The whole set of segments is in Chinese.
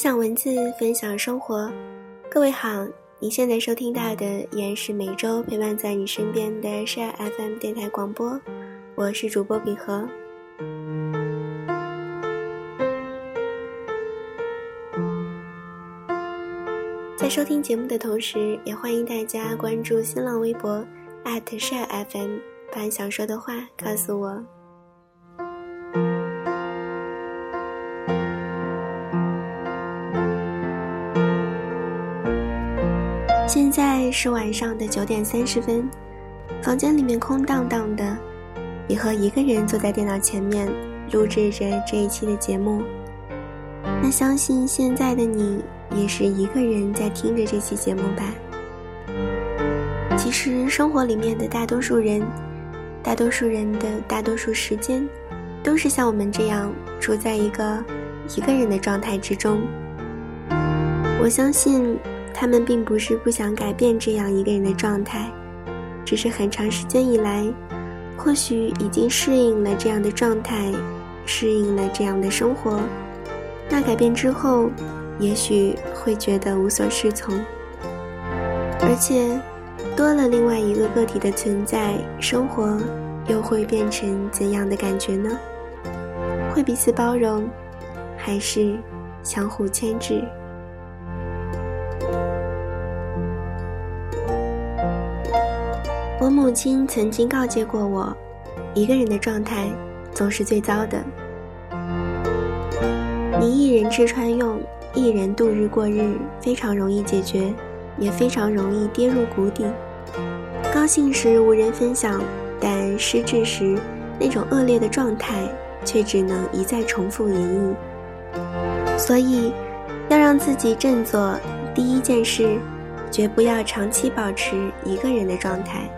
分享文字，分享生活。各位好，你现在收听到的依然是每周陪伴在你身边的是 FM 电台广播，我是主播比和。在收听节目的同时，也欢迎大家关注新浪微博 @ShareFM，把想说的话告诉我。现在是晚上的九点三十分，房间里面空荡荡的，你和一个人坐在电脑前面录制着这一期的节目。那相信现在的你也是一个人在听着这期节目吧？其实生活里面的大多数人，大多数人的大多数时间，都是像我们这样处在一个一个人的状态之中。我相信。他们并不是不想改变这样一个人的状态，只是很长时间以来，或许已经适应了这样的状态，适应了这样的生活。那改变之后，也许会觉得无所适从，而且多了另外一个个体的存在，生活又会变成怎样的感觉呢？会彼此包容，还是相互牵制？我母亲曾经告诫过我，一个人的状态总是最糟的。你一人吃穿用，一人度日过日，非常容易解决，也非常容易跌入谷底。高兴时无人分享，但失志时，那种恶劣的状态却只能一再重复演绎。所以，要让自己振作，第一件事，绝不要长期保持一个人的状态。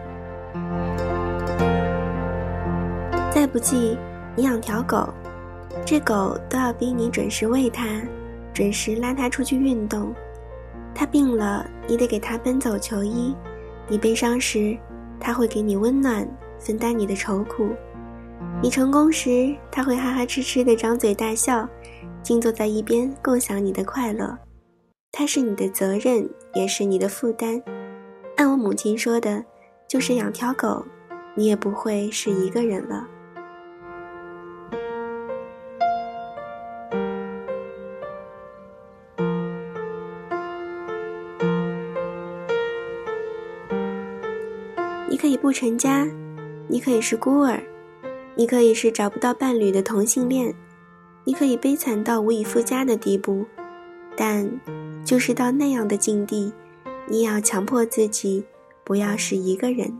再不济，你养条狗，这狗都要逼你准时喂它，准时拉它出去运动。它病了，你得给它奔走求医；你悲伤时，它会给你温暖，分担你的愁苦；你成功时，它会哈哈痴痴的张嘴大笑，静坐在一边共享你的快乐。它是你的责任，也是你的负担。按我母亲说的，就是养条狗，你也不会是一个人了。你可以不成家，你可以是孤儿，你可以是找不到伴侣的同性恋，你可以悲惨到无以复加的地步，但就是到那样的境地，你也要强迫自己不要是一个人。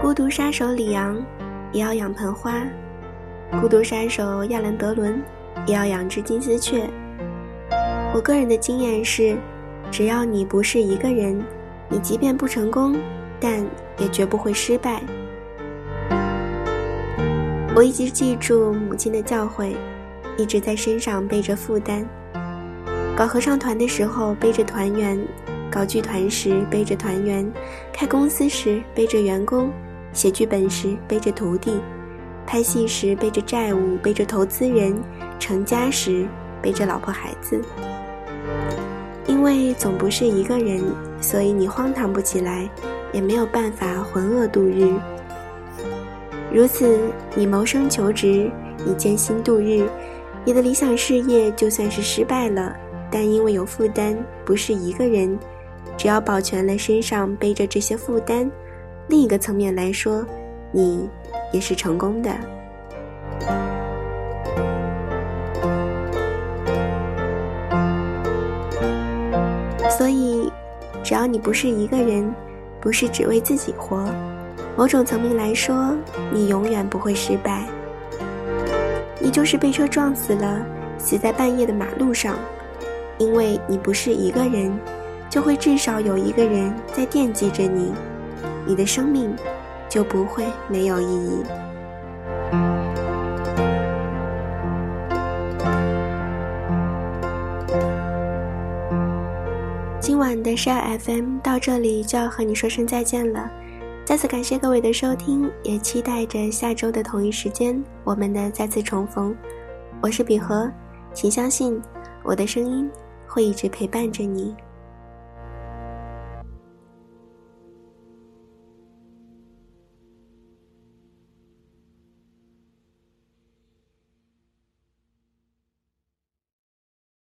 孤独杀手李昂也要养盆花，孤独杀手亚兰德伦。也要养只金丝雀。我个人的经验是，只要你不是一个人，你即便不成功，但也绝不会失败。我一直记住母亲的教诲，一直在身上背着负担。搞合唱团的时候背着团员，搞剧团时背着团员，开公司时背着员工，写剧本时背着徒弟。拍戏时背着债务，背着投资人；成家时背着老婆孩子。因为总不是一个人，所以你荒唐不起来，也没有办法浑噩度日。如此，你谋生求职，你艰辛度日，你的理想事业就算是失败了，但因为有负担，不是一个人，只要保全了身上背着这些负担，另一个层面来说，你。也是成功的，所以，只要你不是一个人，不是只为自己活，某种层面来说，你永远不会失败。你就是被车撞死了，死在半夜的马路上，因为你不是一个人，就会至少有一个人在惦记着你，你的生命。就不会没有意义。今晚的十二 FM 到这里就要和你说声再见了。再次感谢各位的收听，也期待着下周的同一时间我们的再次重逢。我是比和，请相信我的声音会一直陪伴着你。